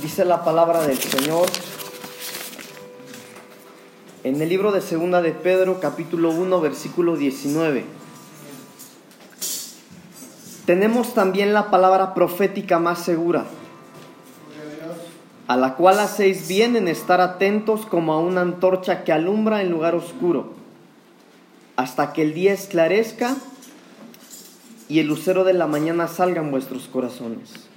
Dice la palabra del Señor en el libro de Segunda de Pedro, capítulo 1, versículo 19. Tenemos también la palabra profética más segura, a la cual hacéis bien en estar atentos como a una antorcha que alumbra en lugar oscuro, hasta que el día esclarezca y el lucero de la mañana salga en vuestros corazones.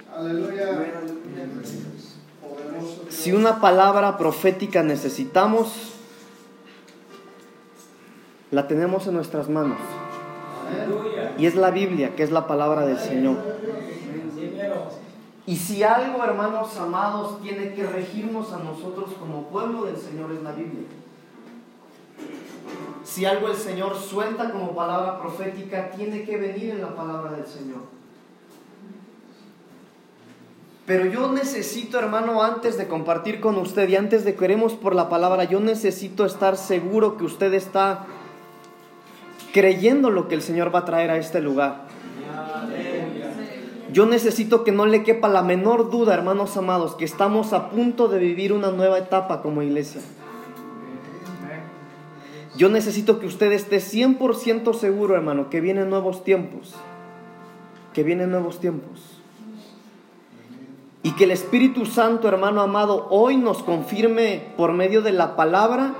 Si una palabra profética necesitamos, la tenemos en nuestras manos. Y es la Biblia, que es la palabra del Señor. Y si algo, hermanos amados, tiene que regirnos a nosotros como pueblo del Señor es la Biblia. Si algo el Señor suelta como palabra profética, tiene que venir en la palabra del Señor. Pero yo necesito, hermano, antes de compartir con usted y antes de queremos por la palabra, yo necesito estar seguro que usted está creyendo lo que el Señor va a traer a este lugar. Yo necesito que no le quepa la menor duda, hermanos amados, que estamos a punto de vivir una nueva etapa como iglesia. Yo necesito que usted esté 100% seguro, hermano, que vienen nuevos tiempos. Que vienen nuevos tiempos. Y que el Espíritu Santo, hermano amado, hoy nos confirme por medio de la palabra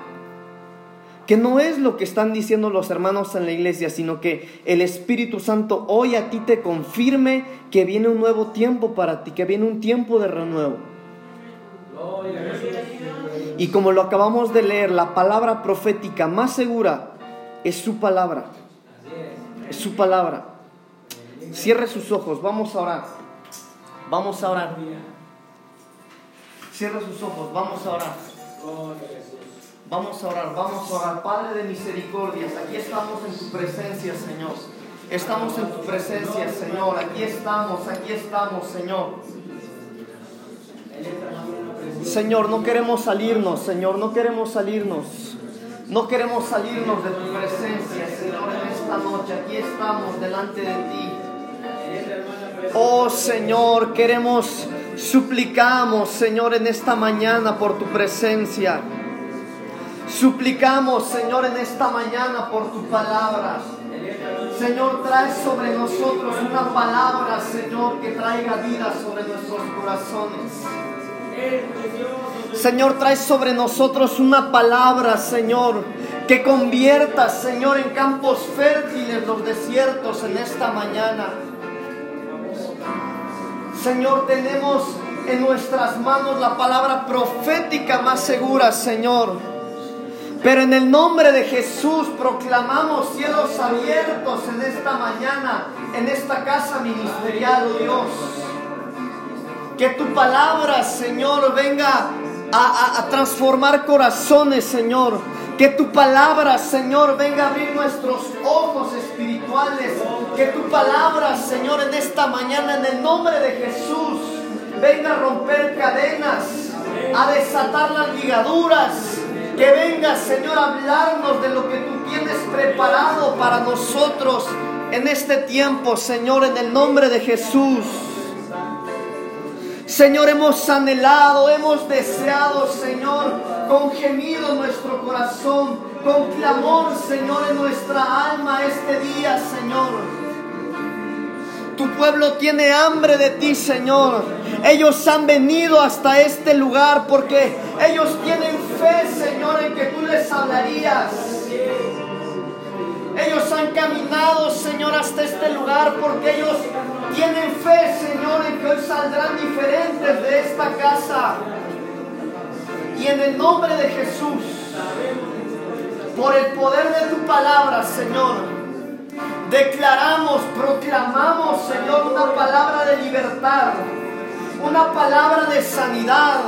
que no es lo que están diciendo los hermanos en la iglesia, sino que el Espíritu Santo hoy a ti te confirme que viene un nuevo tiempo para ti, que viene un tiempo de renuevo. Y como lo acabamos de leer, la palabra profética más segura es su palabra. Es su palabra. Cierre sus ojos, vamos a orar. Vamos a orar. Cierre sus ojos, vamos a orar. Vamos a orar, vamos a orar. Padre de misericordias, aquí estamos en tu presencia, Señor. Estamos en tu presencia, Señor. Aquí estamos, aquí estamos, Señor. Señor, no queremos salirnos, Señor, no queremos salirnos. No queremos salirnos de tu presencia, Señor, en esta noche. Aquí estamos delante de ti. Oh Señor, queremos, suplicamos, Señor, en esta mañana por tu presencia. Suplicamos, Señor, en esta mañana por tu palabra. Señor, trae sobre nosotros una palabra, Señor, que traiga vida sobre nuestros corazones. Señor, trae sobre nosotros una palabra, Señor, que convierta, Señor, en campos fértiles los desiertos en esta mañana. Señor, tenemos en nuestras manos la palabra profética más segura, Señor. Pero en el nombre de Jesús proclamamos cielos abiertos en esta mañana, en esta casa ministerial, oh Dios. Que tu palabra, Señor, venga a, a, transformar corazones, Señor. Que tu palabra, Señor, venga a abrir nuestros ojos espirituales. Que tu palabra, Señor, en esta mañana, en el nombre de Jesús, venga a romper cadenas, a desatar las ligaduras, que venga, Señor, a hablarnos de lo que tú tienes preparado para nosotros en este tiempo, Señor, en el nombre de Jesús. Señor, hemos anhelado, hemos deseado, Señor, con gemido nuestro corazón, con clamor, Señor, en nuestra alma este día, Señor. Tu pueblo tiene hambre de ti, Señor. Ellos han venido hasta este lugar porque ellos tienen fe, Señor, en que tú les hablarías. Ellos han caminado, Señor, hasta este lugar porque ellos tienen fe, Señor, en que hoy saldrán diferentes de esta casa. Y en el nombre de Jesús, por el poder de tu palabra, Señor, Declaramos, proclamamos, Señor, una palabra de libertad, una palabra de sanidad,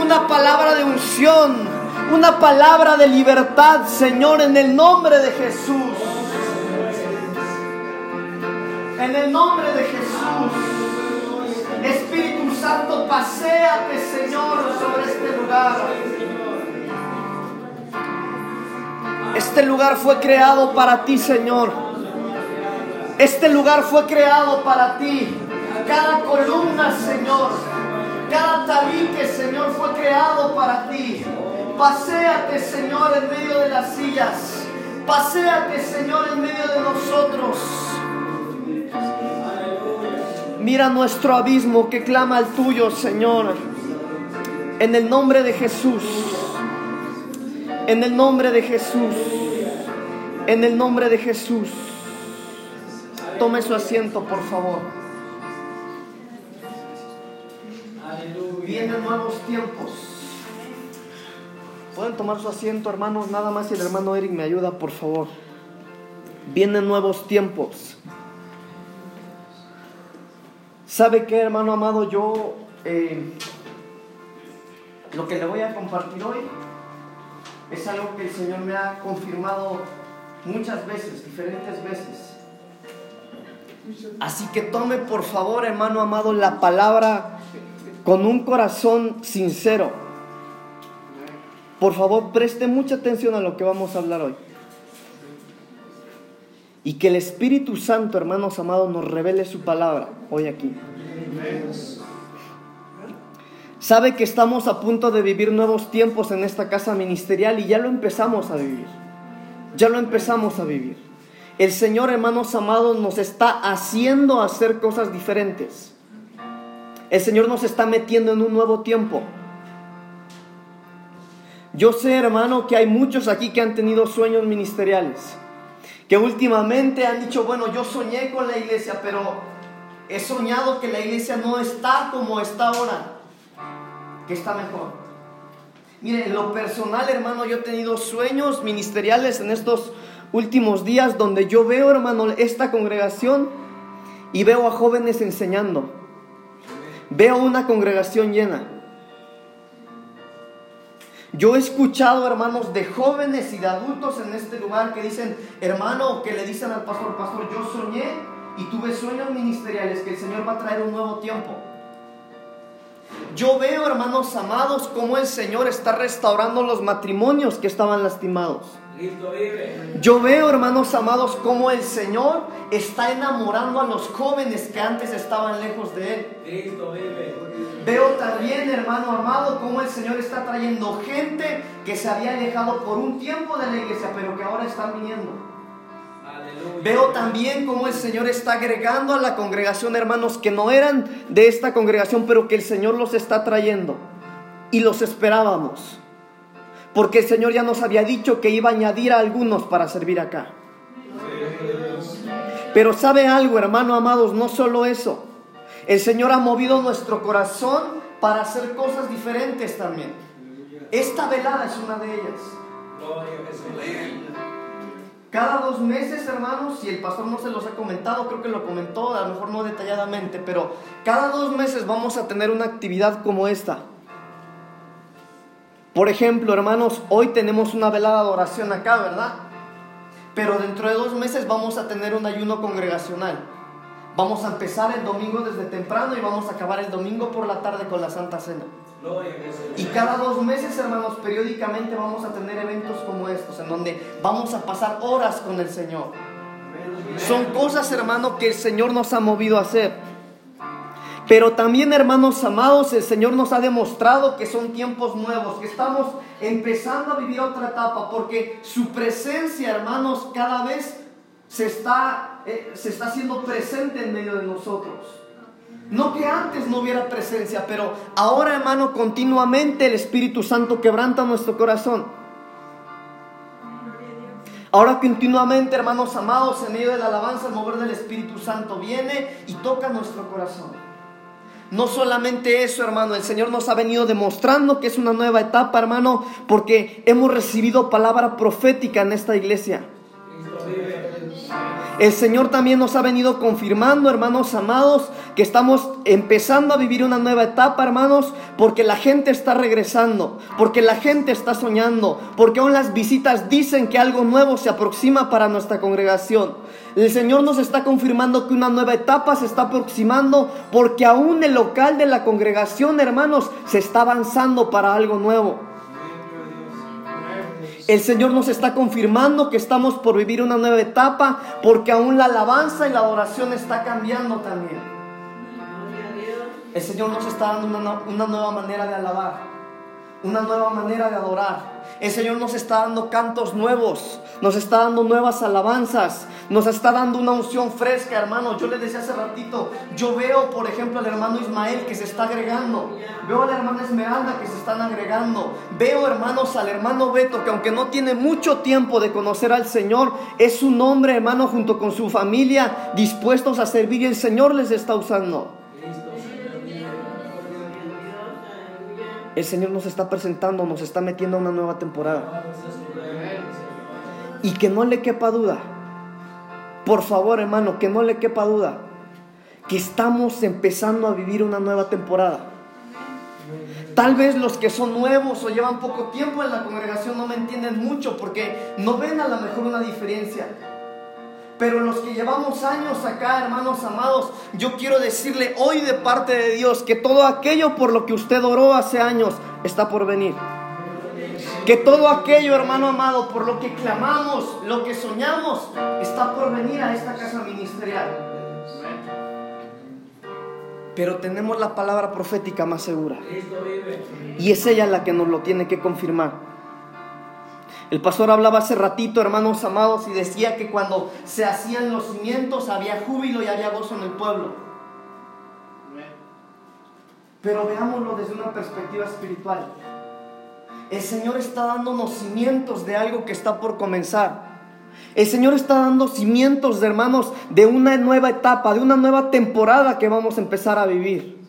una palabra de unción, una palabra de libertad, Señor, en el nombre de Jesús. En el nombre de Jesús. Espíritu Santo, paséate, Señor, sobre este lugar. Este lugar fue creado para ti, Señor. Este lugar fue creado para ti. Cada columna, Señor. Cada tabique Señor, fue creado para ti. Paséate, Señor, en medio de las sillas. Paséate, Señor, en medio de nosotros. Mira nuestro abismo que clama al tuyo, Señor. En el nombre de Jesús. En el nombre de Jesús. En el nombre de Jesús. Tome su asiento, por favor. Vienen nuevos tiempos. Pueden tomar su asiento, hermanos. Nada más si el hermano Eric me ayuda, por favor. Vienen nuevos tiempos. ¿Sabe qué, hermano amado? Yo eh, lo que le voy a compartir hoy es algo que el Señor me ha confirmado muchas veces, diferentes veces. Así que tome por favor, hermano amado, la palabra con un corazón sincero. Por favor, preste mucha atención a lo que vamos a hablar hoy. Y que el Espíritu Santo, hermanos amados, nos revele su palabra hoy aquí. Sabe que estamos a punto de vivir nuevos tiempos en esta casa ministerial y ya lo empezamos a vivir. Ya lo empezamos a vivir. El Señor, hermanos amados, nos está haciendo hacer cosas diferentes. El Señor nos está metiendo en un nuevo tiempo. Yo sé, hermano, que hay muchos aquí que han tenido sueños ministeriales que últimamente han dicho, bueno, yo soñé con la iglesia, pero he soñado que la iglesia no está como está ahora, que está mejor. Mire, en lo personal, hermano, yo he tenido sueños ministeriales en estos últimos días donde yo veo, hermano, esta congregación y veo a jóvenes enseñando. Veo una congregación llena. Yo he escuchado, hermanos, de jóvenes y de adultos en este lugar que dicen, hermano, que le dicen al pastor, pastor, yo soñé y tuve sueños ministeriales que el Señor va a traer un nuevo tiempo. Yo veo, hermanos amados, cómo el Señor está restaurando los matrimonios que estaban lastimados. Yo veo, hermanos amados, cómo el Señor está enamorando a los jóvenes que antes estaban lejos de Él. Veo también, hermano amado, cómo el Señor está trayendo gente que se había alejado por un tiempo de la iglesia, pero que ahora están viniendo. Veo también cómo el Señor está agregando a la congregación hermanos que no eran de esta congregación, pero que el Señor los está trayendo. Y los esperábamos. Porque el Señor ya nos había dicho que iba a añadir a algunos para servir acá. Pero sabe algo, hermano amados, no solo eso. El Señor ha movido nuestro corazón para hacer cosas diferentes también. Esta velada es una de ellas. Cada dos meses, hermanos, si el pastor no se los ha comentado, creo que lo comentó, a lo mejor no detalladamente, pero cada dos meses vamos a tener una actividad como esta. Por ejemplo, hermanos, hoy tenemos una velada de oración acá, ¿verdad? Pero dentro de dos meses vamos a tener un ayuno congregacional. Vamos a empezar el domingo desde temprano y vamos a acabar el domingo por la tarde con la Santa Cena. Y cada dos meses, hermanos, periódicamente vamos a tener eventos como estos, en donde vamos a pasar horas con el Señor. Son cosas, hermano, que el Señor nos ha movido a hacer. Pero también, hermanos amados, el Señor nos ha demostrado que son tiempos nuevos, que estamos empezando a vivir otra etapa, porque su presencia, hermanos, cada vez se está, eh, se está haciendo presente en medio de nosotros. No que antes no hubiera presencia, pero ahora, hermano, continuamente el Espíritu Santo quebranta nuestro corazón. Ahora continuamente, hermanos amados, en medio de la alabanza, el mover del Espíritu Santo viene y toca nuestro corazón. No solamente eso, hermano, el Señor nos ha venido demostrando que es una nueva etapa, hermano, porque hemos recibido palabra profética en esta iglesia. El Señor también nos ha venido confirmando, hermanos amados, que estamos empezando a vivir una nueva etapa, hermanos, porque la gente está regresando, porque la gente está soñando, porque aún las visitas dicen que algo nuevo se aproxima para nuestra congregación. El Señor nos está confirmando que una nueva etapa se está aproximando, porque aún el local de la congregación, hermanos, se está avanzando para algo nuevo. El Señor nos está confirmando que estamos por vivir una nueva etapa porque aún la alabanza y la adoración está cambiando también. El Señor nos está dando una, nueva manera de alabar. Una nueva manera de adorar. El Señor nos está dando cantos nuevos, nos está dando nuevas alabanzas, nos está dando una unción fresca, hermano. Yo le decía hace ratito, yo veo, por ejemplo, al hermano Ismael que se está agregando, veo a la hermana Esmeralda que se están agregando, veo, hermanos, al hermano Beto que aunque no tiene mucho tiempo de conocer al Señor, es un hombre, hermano, junto con su familia, dispuestos a servir y el Señor les está usando. El Señor nos está presentando, nos está metiendo a una nueva temporada. Y que no le quepa duda, por favor hermano, que no le quepa duda, que estamos empezando a vivir una nueva temporada. Tal vez los que son nuevos o llevan poco tiempo en la congregación no me entienden mucho porque no ven a lo mejor una diferencia. Pero los que llevamos años acá, hermanos amados, yo quiero decirle hoy de parte de Dios que todo aquello por lo que usted oró hace años está por venir. Que todo aquello, hermano amado, por lo que clamamos, lo que soñamos, está por venir a esta casa ministerial. Pero tenemos la palabra profética más segura. Y es ella la que nos lo tiene que confirmar. El pastor hablaba hace ratito, hermanos amados, y decía que cuando se hacían los cimientos había júbilo y había gozo en el pueblo. Pero veámoslo desde una perspectiva espiritual. El Señor está dándonos cimientos de algo que está por comenzar. El Señor está dando cimientos, hermanos, de una nueva etapa, de una nueva temporada que vamos a empezar a vivir.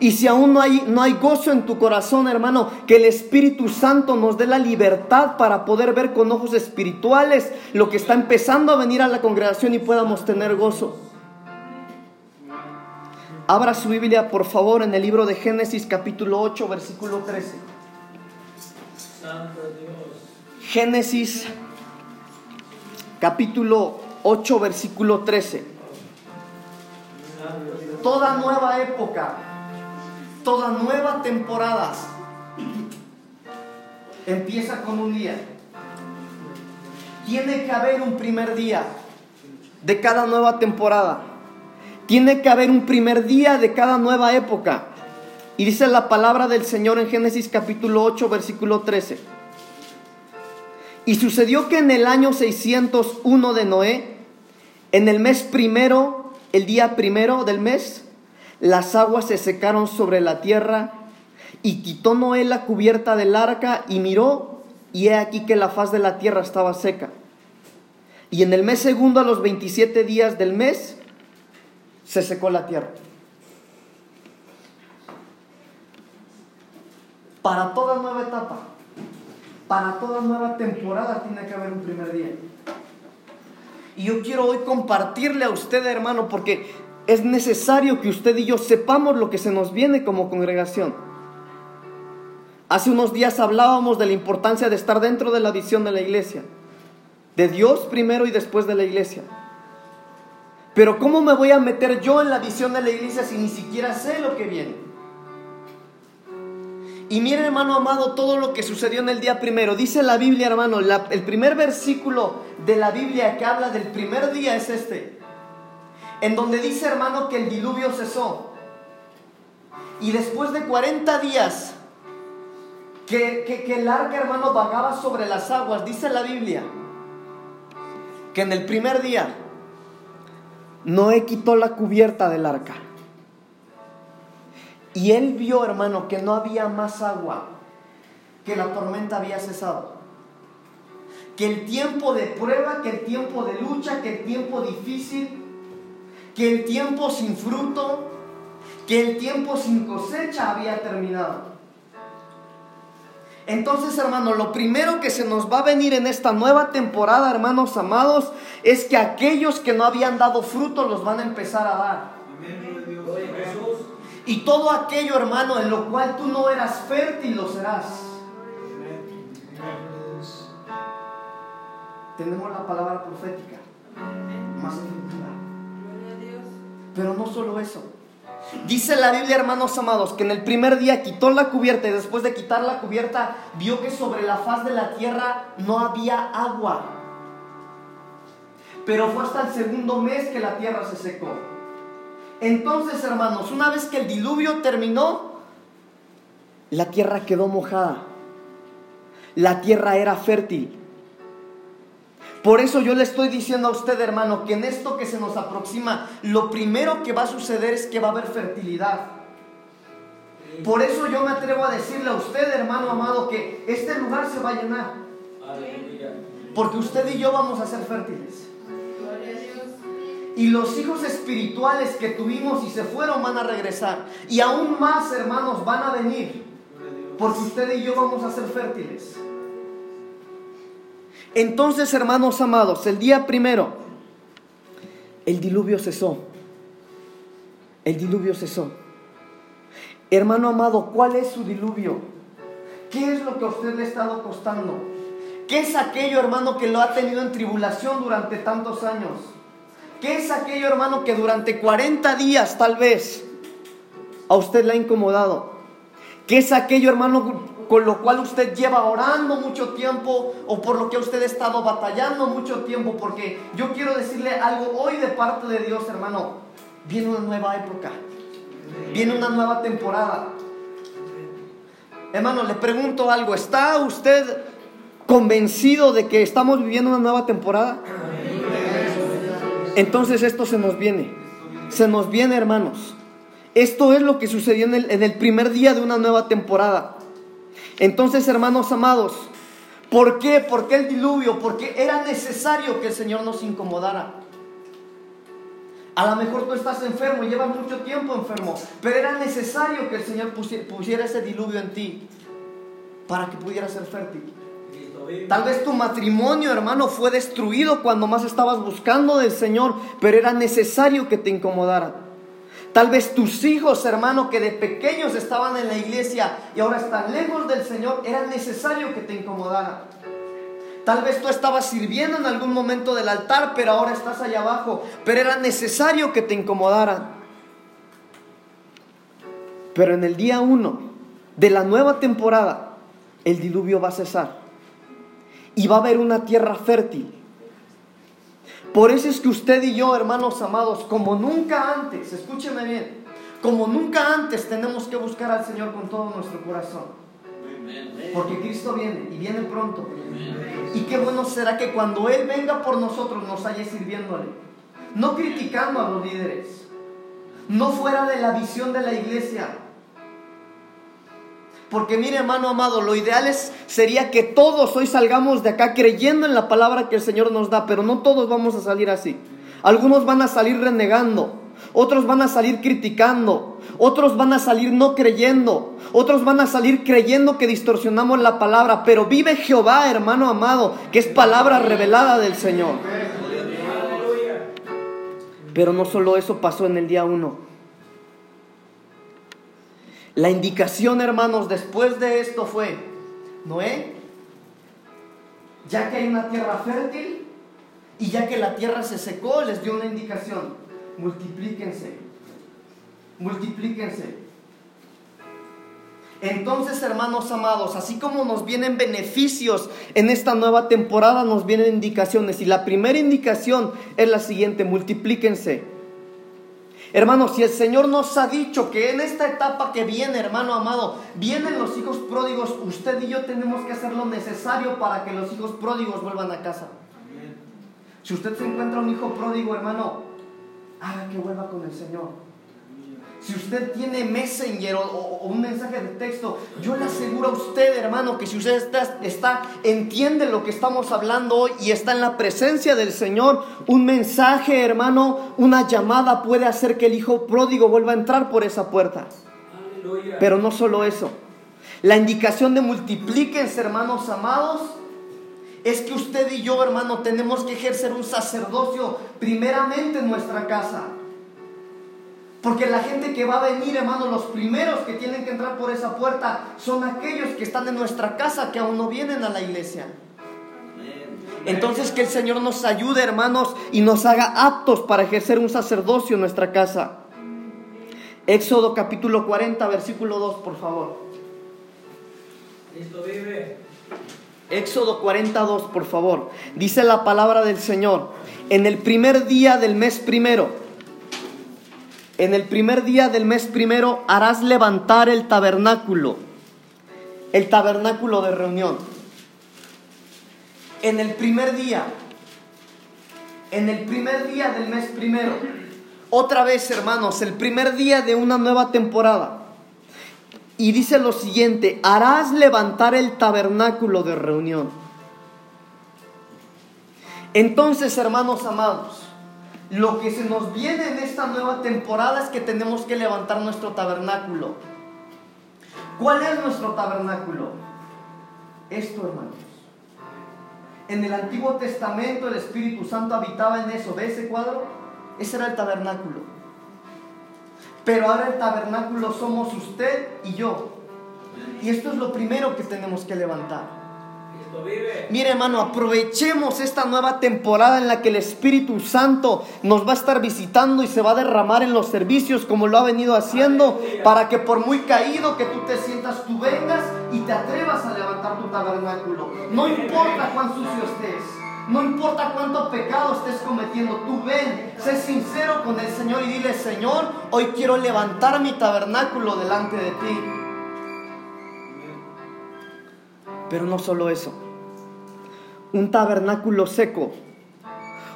Y si aún no hay, no hay gozo en tu corazón, hermano, que el Espíritu Santo nos dé la libertad para poder ver con ojos espirituales lo que está empezando a venir a la congregación y podamos tener gozo. Abra su Biblia, por favor, en el libro de Génesis capítulo 8, versículo 13. Génesis capítulo 8, versículo 13. Toda nueva época Toda nueva temporada empieza con un día. Tiene que haber un primer día de cada nueva temporada. Tiene que haber un primer día de cada nueva época. Y dice la palabra del Señor en Génesis capítulo 8, versículo 13. Y sucedió que en el año 601 de Noé, en el mes primero, el día primero del mes, las aguas se secaron sobre la tierra, y quitó Noé la cubierta del arca y miró, y he aquí que la faz de la tierra estaba seca. Y en el mes segundo, a los 27 días del mes, se secó la tierra. Para toda nueva etapa, para toda nueva temporada tiene que haber un primer día. Y yo quiero hoy compartirle a usted, hermano, porque es necesario que usted y yo sepamos lo que se nos viene como congregación. Hace unos días hablábamos de la importancia de estar dentro de la visión de la iglesia. De Dios primero y después de la iglesia. Pero ¿cómo me voy a meter yo en la visión de la iglesia si ni siquiera sé lo que viene? Y mire hermano amado todo lo que sucedió en el día primero. Dice la Biblia hermano, el primer versículo de la Biblia que habla del primer día es este en donde dice hermano que el diluvio cesó. Y después de 40 días que, que, el arca hermano vagaba sobre las aguas, dice la Biblia, que en el primer día Noé quitó la cubierta del arca. Y él vio, hermano, que no había más agua, que la tormenta había cesado. Que el tiempo de prueba, que el tiempo de lucha, que el tiempo difícil que el tiempo sin fruto, que el tiempo sin cosecha había terminado. Entonces, hermano, lo primero que se nos va a venir en esta nueva temporada, hermanos amados, es que aquellos que no habían dado fruto los van a empezar a dar. Y todo aquello, hermano, en lo cual tú no eras fértil, lo serás. Tenemos la palabra profética más pero no solo eso. Dice la Biblia, hermanos amados, que en el primer día quitó la cubierta y después de quitar la cubierta vio que sobre la faz de la tierra no había agua. Pero fue hasta el segundo mes que la tierra se secó. Entonces, hermanos, una vez que el diluvio terminó, la tierra quedó mojada. La tierra era fértil. Por eso yo le estoy diciendo a usted, hermano, que en esto que se nos aproxima, lo primero que va a suceder es que va a haber fertilidad. Por eso yo me atrevo a decirle a usted, hermano amado, que este lugar se va a llenar. Porque usted y yo vamos a ser fértiles. Y los hijos espirituales que tuvimos y se fueron van a regresar. Y aún más, hermanos, van a venir. Porque usted y yo vamos a ser fértiles. Entonces, hermanos amados, el día primero, el diluvio cesó. El diluvio cesó. Hermano amado, ¿cuál es su diluvio? ¿Qué es lo que a usted le ha estado costando? ¿Qué es aquello, hermano, que lo ha tenido en tribulación durante tantos años? ¿Qué es aquello, hermano, que durante 40 días tal vez a usted le ha incomodado? ¿Qué es aquello, hermano, con lo cual usted lleva orando mucho tiempo o por lo que usted ha estado batallando mucho tiempo? Porque yo quiero decirle algo hoy de parte de Dios, hermano. Viene una nueva época. Viene una nueva temporada. Hermano, le pregunto algo. ¿Está usted convencido de que estamos viviendo una nueva temporada? Entonces esto se nos viene. Se nos viene, hermanos. Esto es lo que sucedió en el, en el primer día de una nueva temporada. Entonces, hermanos amados, ¿por qué? ¿Por qué el diluvio? Porque era necesario que el Señor nos incomodara. A lo mejor tú estás enfermo, llevas mucho tiempo enfermo, pero era necesario que el Señor pusiera ese diluvio en ti para que pudieras ser fértil. Tal vez tu matrimonio, hermano, fue destruido cuando más estabas buscando del Señor, pero era necesario que te incomodara. Tal vez tus hijos, hermano, que de pequeños estaban en la iglesia y ahora están lejos del Señor, era necesario que te incomodara. Tal vez tú estabas sirviendo en algún momento del altar, pero ahora estás allá abajo. Pero era necesario que te incomodaran. Pero en el día uno de la nueva temporada, el diluvio va a cesar. Y va a haber una tierra fértil. Por eso es que usted y yo, hermanos amados, como nunca antes, escúcheme bien, como nunca antes tenemos que buscar al Señor con todo nuestro corazón. Porque Cristo viene y viene pronto. Y qué bueno será que cuando Él venga por nosotros nos haya sirviéndole. No criticando a los líderes. No fuera de la visión de la iglesia. Porque mire hermano amado, lo ideal es, sería que todos hoy salgamos de acá creyendo en la palabra que el Señor nos da, pero no todos vamos a salir así. Algunos van a salir renegando, otros van a salir criticando, otros van a salir no creyendo, otros van a salir creyendo que distorsionamos la palabra, pero vive Jehová, hermano amado, que es palabra revelada del Señor. Pero no solo eso pasó en el día uno. La indicación, hermanos, después de esto fue, Noé, ya que hay una tierra fértil y ya que la tierra se secó, les dio una indicación multiplíquense, multiplíquense. Entonces, hermanos amados, así como nos vienen beneficios en esta nueva temporada, nos vienen indicaciones. Y la primera indicación es la siguiente, multiplíquense. Hermanos, si el Señor nos ha dicho que en esta etapa que viene, hermano amado, vienen los hijos pródigos, usted y yo tenemos que hacer lo necesario para que los hijos pródigos vuelvan a casa. Si usted se encuentra un hijo pródigo, hermano, haga que vuelva con el Señor. Si usted tiene Messenger o, un mensaje de texto, yo le aseguro a usted, hermano, que si usted está, está, entiende lo que estamos hablando hoy y está en la presencia del Señor, un mensaje, hermano, una llamada puede hacer que el hijo pródigo vuelva a entrar por esa puerta. Pero no solo eso. La indicación de multiplíquense, hermanos amados, es que usted y yo, hermano, tenemos que ejercer un sacerdocio primeramente en nuestra casa. Porque la gente que va a venir, hermano, los primeros que tienen que entrar por esa puerta son aquellos que están en nuestra casa, que aún no vienen a la iglesia. Entonces que el Señor nos ayude, hermanos, y nos haga aptos para ejercer un sacerdocio en nuestra casa. Éxodo capítulo 40, versículo 2, por favor. Cristo vive. Éxodo 42, por favor. Dice la palabra del Señor. En el primer día del mes primero, en el primer día del mes primero harás levantar el tabernáculo el tabernáculo de reunión. En el primer día, en el primer día del mes primero, otra vez hermanos, el primer día de una nueva temporada. Y dice lo siguiente, harás levantar el tabernáculo de reunión. Entonces, hermanos amados, lo que se nos viene en esta nueva temporada es que tenemos que levantar nuestro tabernáculo. ¿Cuál es nuestro tabernáculo? Esto, hermanos. En el Antiguo Testamento el Espíritu Santo habitaba en eso. ¿Ve ese cuadro? Ese era el tabernáculo. Pero ahora el tabernáculo somos usted y yo. Y esto es lo primero que tenemos que levantar. Mire hermano, aprovechemos esta nueva temporada en la que el Espíritu Santo nos va a estar visitando y se va a derramar en los servicios como lo ha venido haciendo, para que por muy caído que tú te sientas, tú vengas y te atrevas a levantar tu tabernáculo. No importa cuán sucio estés. No importa cuánto pecado estés cometiendo, tú ven, sé sincero con el Señor y dile, Señor, hoy quiero levantar mi tabernáculo delante de ti. Pero no solo eso, un tabernáculo seco,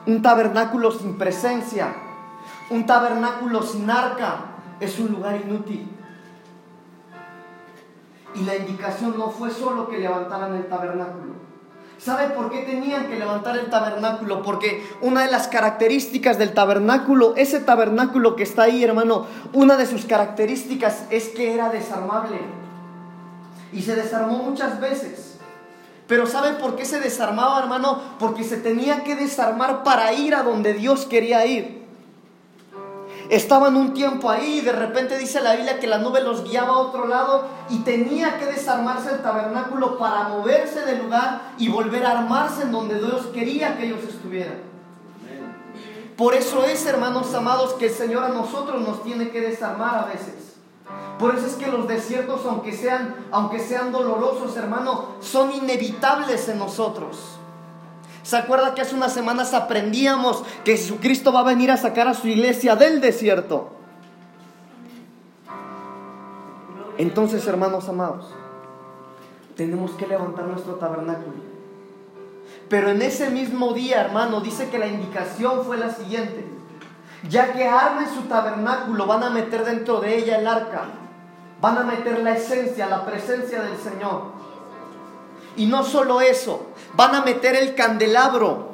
un tabernáculo sin presencia, un tabernáculo sin arca, es un lugar inútil. Y la indicación no fue solo que levantaran el tabernáculo. ¿Sabe por qué tenían que levantar el tabernáculo? Porque una de las características del tabernáculo, ese tabernáculo que está ahí, hermano, una de sus características es que era desarmable. Y se desarmó muchas veces. Pero ¿saben por qué se desarmaba, hermano? Porque se tenía que desarmar para ir a donde Dios quería ir. Estaban un tiempo ahí y de repente dice la Biblia que la nube los guiaba a otro lado y tenía que desarmarse el tabernáculo para moverse del lugar y volver a armarse en donde Dios quería que ellos estuvieran. Por eso es, hermanos amados, que el Señor a nosotros nos tiene que desarmar a veces. Por eso es que los desiertos, aunque sean, aunque sean dolorosos, hermano, son inevitables en nosotros. ¿Se acuerda que hace unas semanas aprendíamos que Jesucristo va a venir a sacar a su iglesia del desierto? Entonces, hermanos amados, tenemos que levantar nuestro tabernáculo. Pero en ese mismo día, hermano, dice que la indicación fue la siguiente. Ya que armen su tabernáculo, van a meter dentro de ella el arca van a meter la esencia, la presencia del Señor. Y no solo eso, van a meter el candelabro,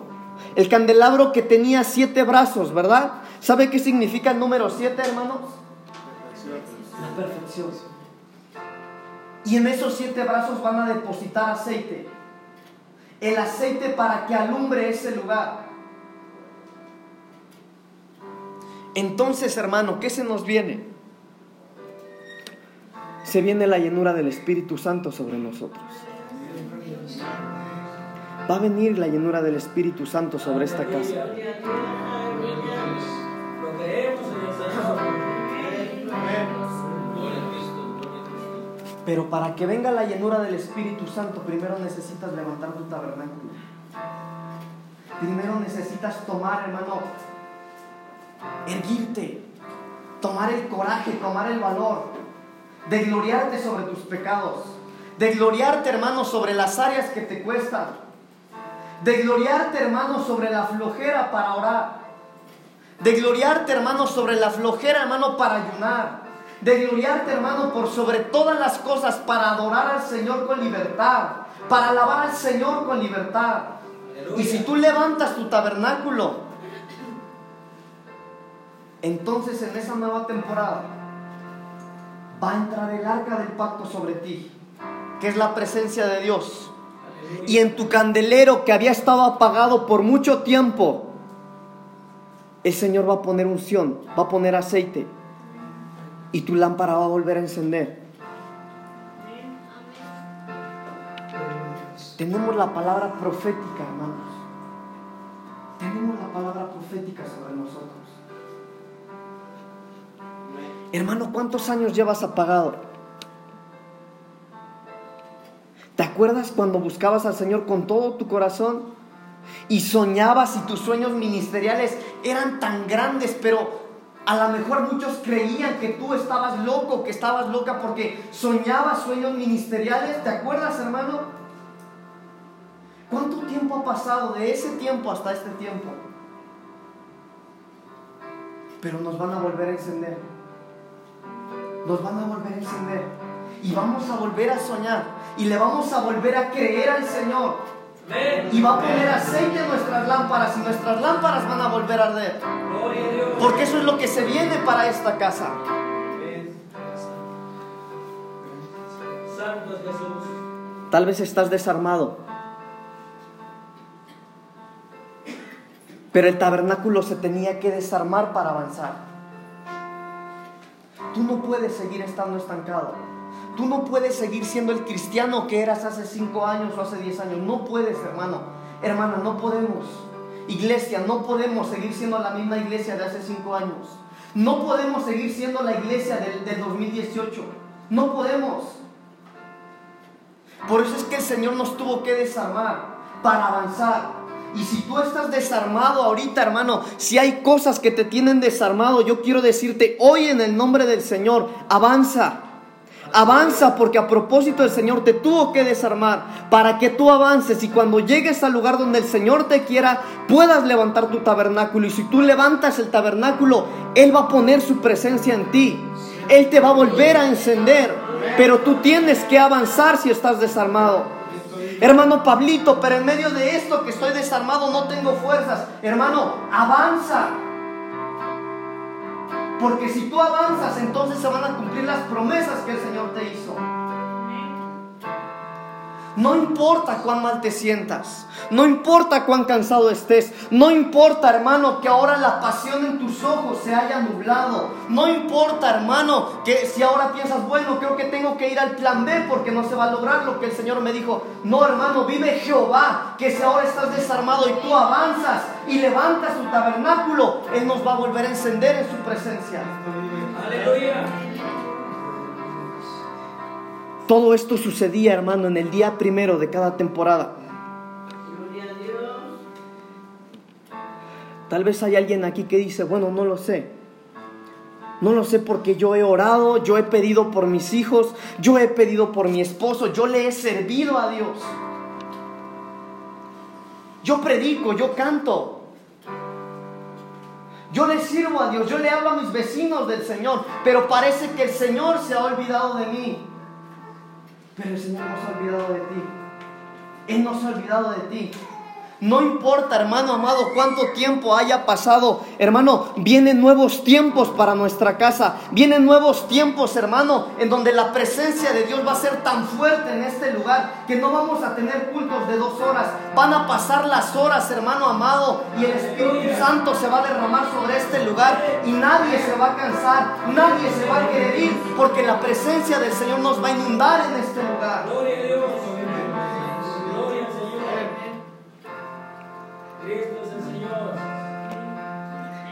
el candelabro que tenía siete brazos, ¿verdad? ¿Sabe qué significa el número siete, hermanos? La perfección. Y en esos siete brazos van a depositar aceite. El aceite para que alumbre ese lugar. Entonces, hermano, ¿qué se nos viene? se viene la llenura del Espíritu Santo sobre nosotros. Va a venir la llenura del Espíritu Santo sobre esta casa. Pero para que venga la llenura del Espíritu Santo, primero necesitas levantar tu tabernáculo. Primero necesitas tomar, hermano, erguirte, tomar el coraje, tomar el valor de gloriarte sobre tus pecados, de gloriarte, hermano, sobre las áreas que te cuestan, de gloriarte, hermano, sobre la flojera para orar, de gloriarte, hermano, sobre la flojera, hermano, para ayunar, de gloriarte, hermano, por sobre todas las cosas, para adorar al Señor con libertad, para alabar al Señor con libertad. Y si tú levantas tu tabernáculo, entonces en esa nueva temporada, va a entrar el arca del pacto sobre ti, que es la presencia de Dios. Y en tu candelero que había estado apagado por mucho tiempo, el Señor va a poner unción, va a poner aceite y tu lámpara va a volver a encender. Tenemos la palabra profética, hermanos. Tenemos la palabra profética sobre nosotros. Hermano, ¿cuántos años llevas apagado? ¿Te acuerdas cuando buscabas al Señor con todo tu corazón? Y soñabas y tus sueños ministeriales eran tan grandes, pero A lo mejor muchos creían que tú estabas loco, que estabas loca porque soñabas sueños ministeriales. ¿Te acuerdas, hermano? ¿Cuánto tiempo ha pasado de ese tiempo hasta este tiempo? Pero nos van a volver a encender. Nos van a volver a encender. Y vamos a volver a soñar. Y le vamos a volver a creer al Señor. Y va a poner aceite en nuestras lámparas y nuestras lámparas van a volver a arder. Porque eso es lo que se viene para esta casa. Tal vez estás desarmado. Pero el tabernáculo se tenía que desarmar para avanzar. No puedes seguir estando estancado. Tú no puedes seguir siendo el cristiano que eras hace cinco años o hace diez años. No puedes, hermano. Hermana, no podemos. Iglesia, no podemos seguir siendo la misma iglesia de hace cinco años. No podemos seguir siendo la iglesia del, del 2018. No podemos. Por eso es que el Señor nos tuvo que desarmar para avanzar. Y si tú estás desarmado ahorita, hermano, si hay cosas que te tienen desarmado, yo quiero decirte hoy en el nombre del Señor, avanza. Avanza porque a propósito el Señor te tuvo que desarmar para que tú avances y cuando llegues al lugar donde el Señor te quiera puedas levantar tu tabernáculo. Y si tú levantas el tabernáculo, Él va a poner su presencia en ti. Él te va a volver a encender. Pero tú tienes que avanzar si estás desarmado. Hermano Pablito, pero en medio de esto que estoy desarmado no tengo fuerzas. Hermano, avanza. Porque si tú avanzas, entonces se van a cumplir las promesas que el Señor te hizo. No importa cuán mal te sientas, no importa cuán cansado estés, no importa hermano que ahora la pasión en tus ojos se haya nublado, no importa hermano que si ahora piensas, bueno, creo que tengo que ir al plan B porque no se va a lograr lo que el Señor me dijo. No hermano, vive Jehová, que si ahora estás desarmado y tú avanzas y levantas tu tabernáculo, Él nos va a volver a encender en su presencia. Aleluya. Todo esto sucedía, hermano, en el día primero de cada temporada. Tal vez hay alguien aquí que dice, bueno, no lo sé. No lo sé porque yo he orado, yo he pedido por mis hijos, yo he pedido por mi esposo, yo le he servido a Dios. Yo predico, yo canto. Yo le sirvo a Dios, yo le hablo a mis vecinos del Señor, pero parece que el Señor se ha olvidado de mí. Pero el Señor no se ha olvidado de ti. Él no se ha olvidado de ti. No importa, hermano amado, cuánto tiempo haya pasado, hermano, vienen nuevos tiempos para nuestra casa. Vienen nuevos tiempos, hermano, en donde la presencia de Dios va a ser tan fuerte en este lugar que no vamos a tener cultos de dos horas. Van a pasar las horas, hermano amado, y el Espíritu Santo se va a derramar sobre este lugar y nadie se va a cansar, nadie se va a querer ir, porque la presencia del Señor nos va a inundar en este lugar.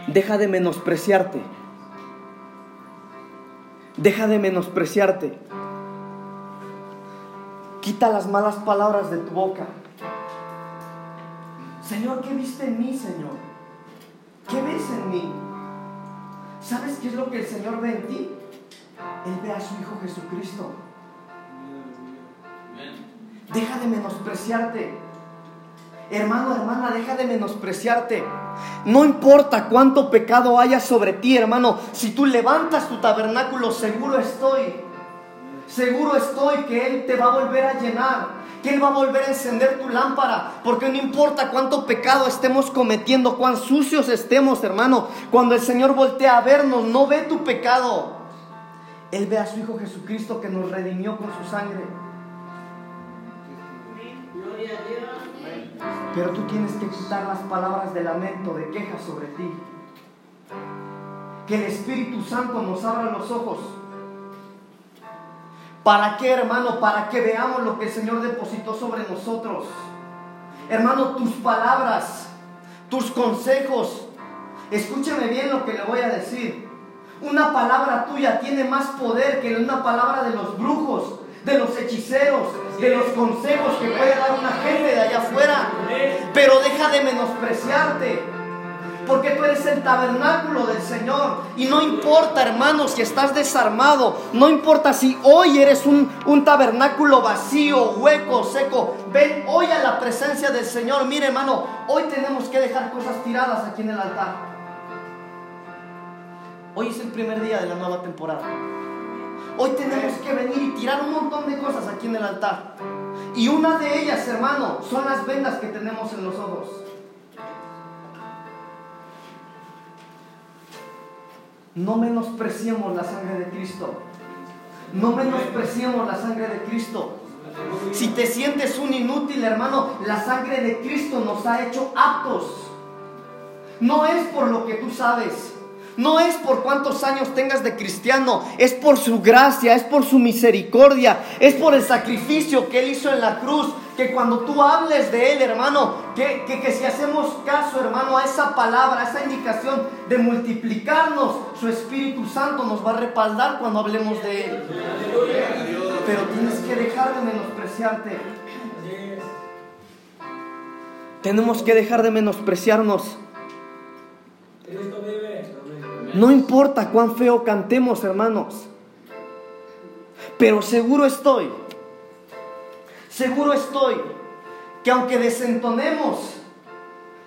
Deja de menospreciarte. Deja de menospreciarte. Quita las malas palabras de tu boca. Señor, ¿qué viste en mí, Señor? ¿Qué ves en mí? ¿Sabes qué es lo que el Señor ve en ti? Él ve a su Hijo Jesucristo. Deja de menospreciarte. Hermano, hermana, deja de menospreciarte. No importa cuánto pecado haya sobre ti, hermano. Si tú levantas tu tabernáculo, seguro estoy. Seguro estoy que Él te va a volver a llenar. Que Él va a volver a encender tu lámpara. Porque no importa cuánto pecado estemos cometiendo, cuán sucios estemos, hermano. Cuando el Señor voltea a vernos, no ve tu pecado. Él ve a su Hijo Jesucristo que nos redimió con su sangre. Gloria a Dios. Pero tú tienes que quitar las palabras de lamento, de queja sobre ti. Que el Espíritu Santo nos abra los ojos. ¿Para qué, hermano? Para que veamos lo que el Señor depositó sobre nosotros. Hermano, tus palabras, tus consejos. Escúcheme bien lo que le voy a decir. Una palabra tuya tiene más poder que una palabra de los brujos, de los hechiceros, de los consejos que puede dar una gente de allá afuera. Pero deja de menospreciarte. Porque tú eres el tabernáculo del Señor. Y no importa, hermano, si estás desarmado. No importa si hoy eres un, tabernáculo vacío, hueco, seco. Ven hoy a la presencia del Señor. Mire, hermano, hoy tenemos que dejar cosas tiradas aquí en el altar. Hoy es el primer día de la nueva temporada. Hoy tenemos que venir y tirar un montón de cosas aquí en el altar. Y una de ellas, hermano, son las vendas que tenemos en los ojos. No menospreciemos la sangre de Cristo. No menospreciemos la sangre de Cristo. Si te sientes un inútil, hermano, la sangre de Cristo nos ha hecho aptos. No es por lo que tú sabes. No es por cuántos años tengas de cristiano, es por su gracia, es por su misericordia, es por el sacrificio que Él hizo en la cruz. Que cuando tú hables de Él, hermano, que, que, si hacemos caso, hermano, a esa palabra, a esa indicación de multiplicarnos, su Espíritu Santo nos va a respaldar cuando hablemos de Él. Pero tienes que dejar de menospreciarte. Tenemos que dejar de menospreciarnos. No importa cuán feo cantemos, hermanos. Pero seguro estoy, seguro estoy que aunque desentonemos,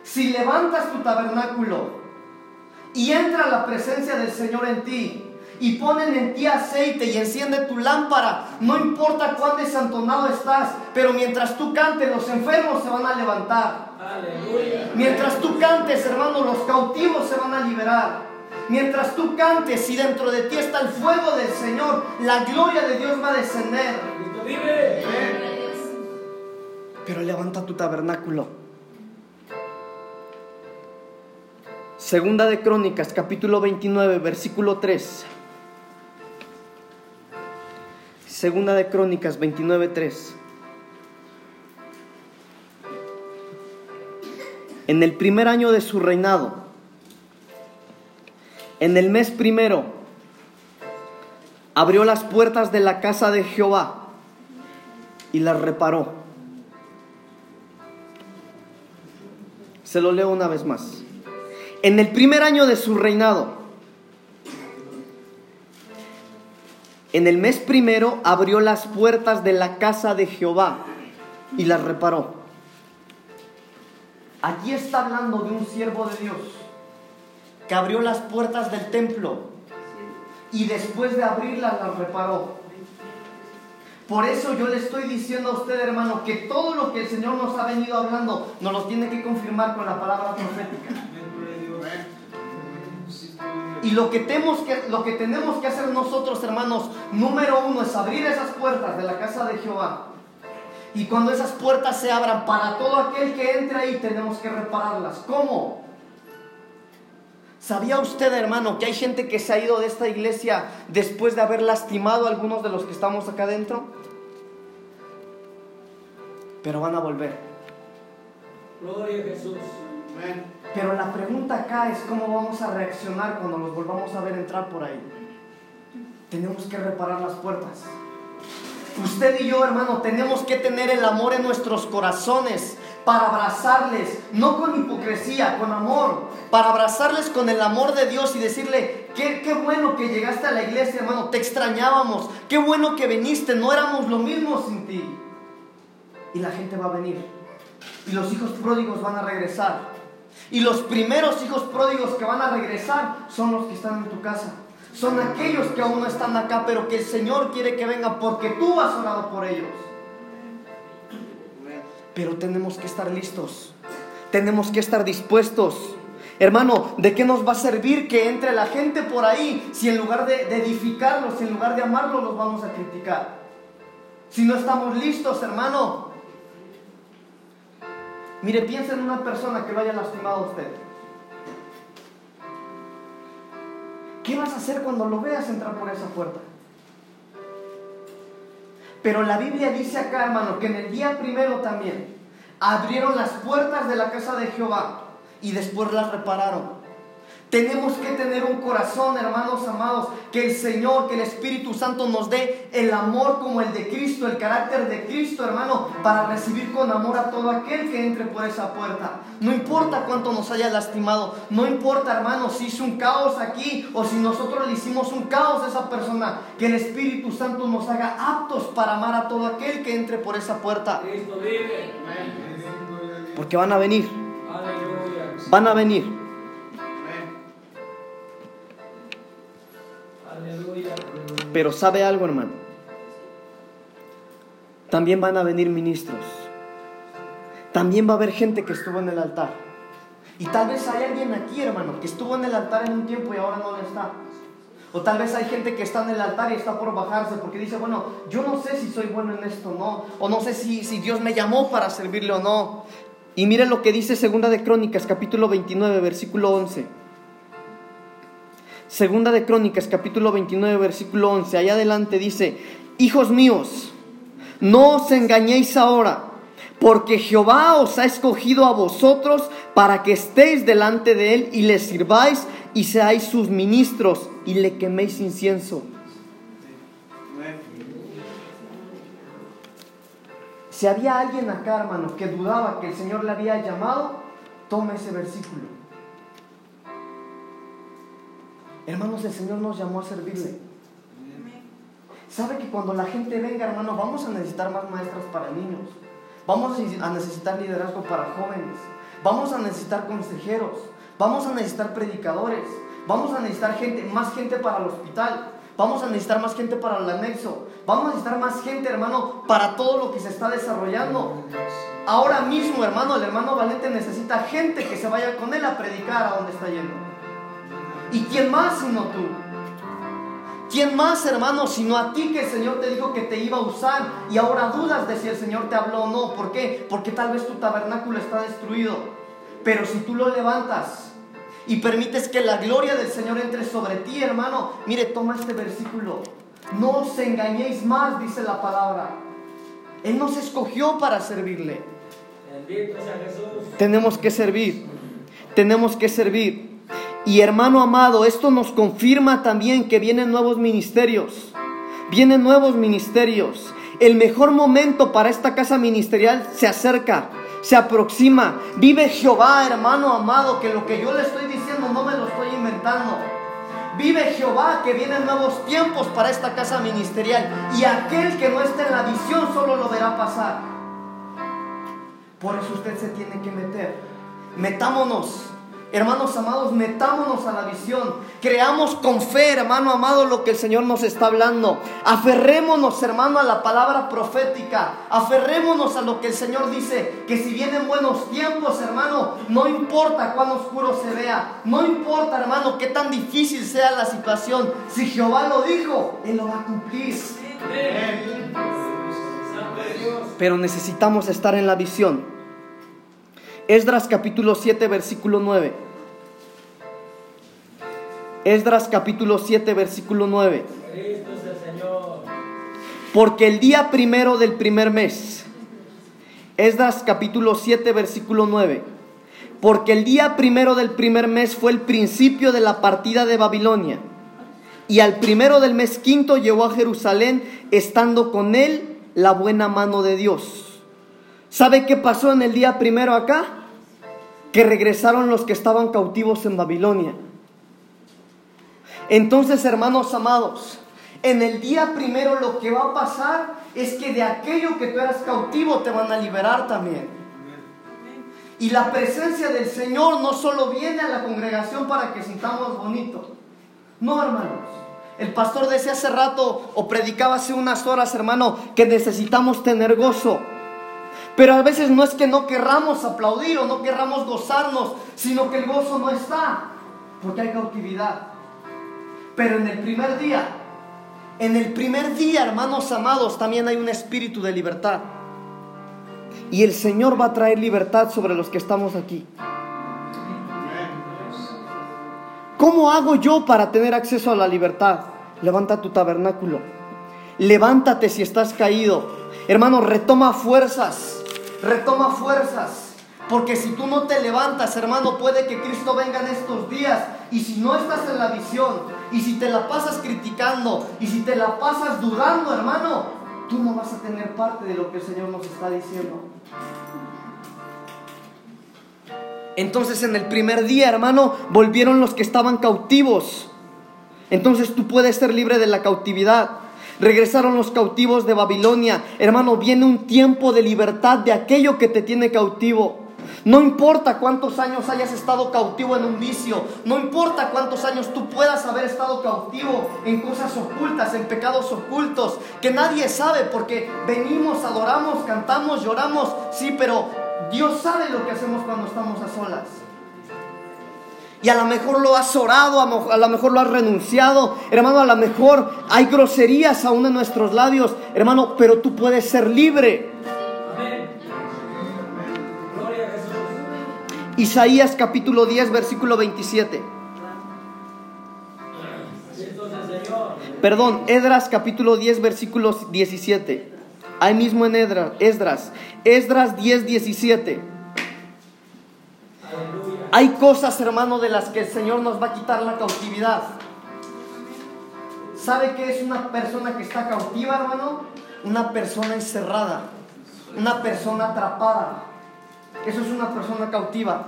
si levantas tu tabernáculo y entra la presencia del Señor en ti y ponen en ti aceite y enciende tu lámpara, no importa cuán desentonado estás, pero mientras tú cantes los enfermos se van a levantar. Mientras tú cantes, hermanos, los cautivos se van a liberar. Mientras tú cantes y dentro de ti está el fuego del Señor, la gloria de Dios va a descender. Pero levanta tu tabernáculo. Segunda de Crónicas, capítulo 29, versículo 3. Segunda de Crónicas 29, 3. En el primer año de su reinado, en el mes primero, abrió las puertas de la casa de Jehová y las reparó. Se lo leo una vez más. En el primer año de su reinado, en el mes primero abrió las puertas de la casa de Jehová y las reparó. Aquí está hablando de un siervo de Dios que abrió las puertas del templo y después de abrirlas las reparó. Por eso yo le estoy diciendo a usted, hermano, que todo lo que el Señor nos ha venido hablando nos lo tiene que confirmar con la palabra profética. Y lo que, tenemos que, lo que tenemos que hacer nosotros, hermanos, número uno es abrir esas puertas de la casa de Jehová. Y cuando esas puertas se abran para todo aquel que entre ahí, tenemos que repararlas. ¿Cómo? ¿Sabía usted, hermano, que hay gente que se ha ido de esta iglesia después de haber lastimado a algunos de los que estamos acá adentro? Pero van a volver. Gloria a Jesús. Pero la pregunta acá es cómo vamos a reaccionar cuando los volvamos a ver entrar por ahí. Tenemos que reparar las puertas. Usted y yo, hermano, tenemos que tener el amor en nuestros corazones para abrazarles, no con hipocresía, con amor, para abrazarles con el amor de Dios y decirle, qué, qué bueno que llegaste a la iglesia, hermano, te extrañábamos, qué bueno que viniste, no éramos lo mismo sin ti. Y la gente va a venir. Y los hijos pródigos van a regresar. Y los primeros hijos pródigos que van a regresar son los que están en tu casa. Son aquellos que aún no están acá, pero que el Señor quiere que vengan porque tú has orado por ellos. Pero tenemos que estar listos. Tenemos que estar dispuestos. Hermano, ¿de qué nos va a servir que entre la gente por ahí si en lugar de, edificarlos, en lugar de amarlos, los vamos a criticar? Si no estamos listos, hermano. Mire, piensa en una persona que lo haya lastimado a usted. ¿Qué vas a hacer cuando lo veas entrar por esa puerta? Pero la Biblia dice acá, hermano, que en el día primero también abrieron las puertas de la casa de Jehová y después las repararon. Tenemos que tener un corazón, hermanos amados, que el Señor, que el Espíritu Santo nos dé el amor como el de Cristo, el carácter de Cristo, hermano, para recibir con amor a todo aquel que entre por esa puerta. No importa cuánto nos haya lastimado, no importa, hermano, si hizo un caos aquí o si nosotros le hicimos un caos a esa persona, que el Espíritu Santo nos haga aptos para amar a todo aquel que entre por esa puerta. Cristo vive. Porque van a venir, van a venir. Pero sabe algo, hermano. También van a venir ministros. También va a haber gente que estuvo en el altar. Y tal vez hay alguien aquí, hermano, que estuvo en el altar en un tiempo y ahora no lo está. O tal vez hay gente que está en el altar y está por bajarse porque dice, bueno, yo no sé si soy bueno en esto o no. O no sé si, si Dios me llamó para servirle o no. Y mire lo que dice Segunda de Crónicas, capítulo 29, versículo 11. Segunda de Crónicas, capítulo 29, versículo 11. Allá adelante dice, hijos míos, no os engañéis ahora, porque Jehová os ha escogido a vosotros para que estéis delante de él y le sirváis y seáis sus ministros y le queméis incienso. Si había alguien acá, hermano, que dudaba que el Señor le había llamado, tome ese versículo. Hermanos, el Señor nos llamó a servirle. ¿Sabe que cuando la gente venga, hermano, vamos a necesitar más maestras para niños? Vamos a necesitar liderazgo para jóvenes. Vamos a necesitar consejeros. Vamos a necesitar predicadores. Vamos a necesitar gente, más gente para el hospital. Vamos a necesitar más gente para el anexo. Vamos a necesitar más gente, hermano, para todo lo que se está desarrollando. Ahora mismo, hermano, el hermano Valente necesita gente que se vaya con él a predicar a donde está yendo. ¿Y quién más sino tú? ¿Quién más, hermano, sino a ti que el Señor te dijo que te iba a usar y ahora dudas de si el Señor te habló o no? ¿Por qué? Porque tal vez tu tabernáculo está destruido. Pero si tú lo levantas y permites que la gloria del Señor entre sobre ti, hermano, mire, toma este versículo. No os engañéis más, dice la palabra. Él nos escogió para servirle. Bendito sea Jesús. Tenemos que servir. Tenemos que servir. Y hermano amado, esto nos confirma también que vienen nuevos ministerios. Vienen nuevos ministerios. El mejor momento para esta casa ministerial se acerca, se aproxima. Vive Jehová, hermano amado, que lo que yo le estoy diciendo no me lo estoy inventando. Vive Jehová que vienen nuevos tiempos para esta casa ministerial. Y aquel que no esté en la visión solo lo verá pasar. Por eso usted se tiene que meter. Metámonos. Hermanos amados, metámonos a la visión. Creamos con fe, hermano amado, lo que el Señor nos está hablando. Aferrémonos, hermano, a la palabra profética. Aferrémonos a lo que el Señor dice. Que si vienen buenos tiempos, hermano, no importa cuán oscuro se vea. No importa, hermano, qué tan difícil sea la situación. Si Jehová lo dijo, Él lo va a cumplir. Pero necesitamos estar en la visión. Esdras capítulo 7, versículo 9. Esdras capítulo 7, versículo 9. Cristo es el Señor. Porque el día primero del primer mes, Esdras capítulo 7, versículo 9. Porque el día primero del primer mes fue el principio de la partida de Babilonia. Y al primero del mes quinto llegó a Jerusalén, estando con él la buena mano de Dios. ¿Sabe qué pasó en el día primero acá? Que regresaron los que estaban cautivos en Babilonia. Entonces, hermanos amados, en el día primero lo que va a pasar es que de aquello que tú eras cautivo te van a liberar también. Y la presencia del Señor no solo viene a la congregación para que sintamos bonito. No, hermanos. El pastor decía hace rato o predicaba hace unas horas, hermano, que necesitamos tener gozo. Pero a veces no es que no querramos aplaudir o no querramos gozarnos, sino que el gozo no está, porque hay cautividad. Pero en el primer día, en el primer día, hermanos amados, también hay un espíritu de libertad. Y el Señor va a traer libertad sobre los que estamos aquí. ¿Cómo hago yo para tener acceso a la libertad? Levanta tu tabernáculo. Levántate si estás caído. Hermano, retoma fuerzas. Retoma fuerzas. Porque si tú no te levantas, hermano, puede que Cristo venga en estos días Y si no estás en la visión, y si te la pasas criticando, y si te la pasas dudando, hermano, tú no vas a tener parte de lo que el Señor nos está diciendo. Entonces en el primer día, hermano, volvieron los que estaban cautivos. Entonces tú puedes ser libre de la cautividad. Regresaron los cautivos de Babilonia. Hermano, viene un tiempo de libertad de aquello que te tiene cautivo. No importa cuántos años hayas estado cautivo en un vicio, no importa cuántos años tú puedas haber estado cautivo en cosas ocultas, en pecados ocultos, que nadie sabe porque venimos, adoramos, cantamos, lloramos, sí, pero Dios sabe lo que hacemos cuando estamos a solas. Y a lo mejor lo has orado, a lo mejor lo has renunciado. Hermano, a lo mejor hay groserías aún en nuestros labios. Hermano, pero tú puedes ser libre. Amén. Gloria a. Isaías capítulo 10, versículo 27. Perdón, Edras capítulo 10, versículo 17. Ahí mismo en Esdras. Esdras, Esdras 10, 17. Hay cosas, hermano, de las que el Señor nos va a quitar la cautividad. ¿Sabe qué es una persona que está cautiva, hermano? Una persona encerrada, una persona atrapada. Eso es una persona cautiva.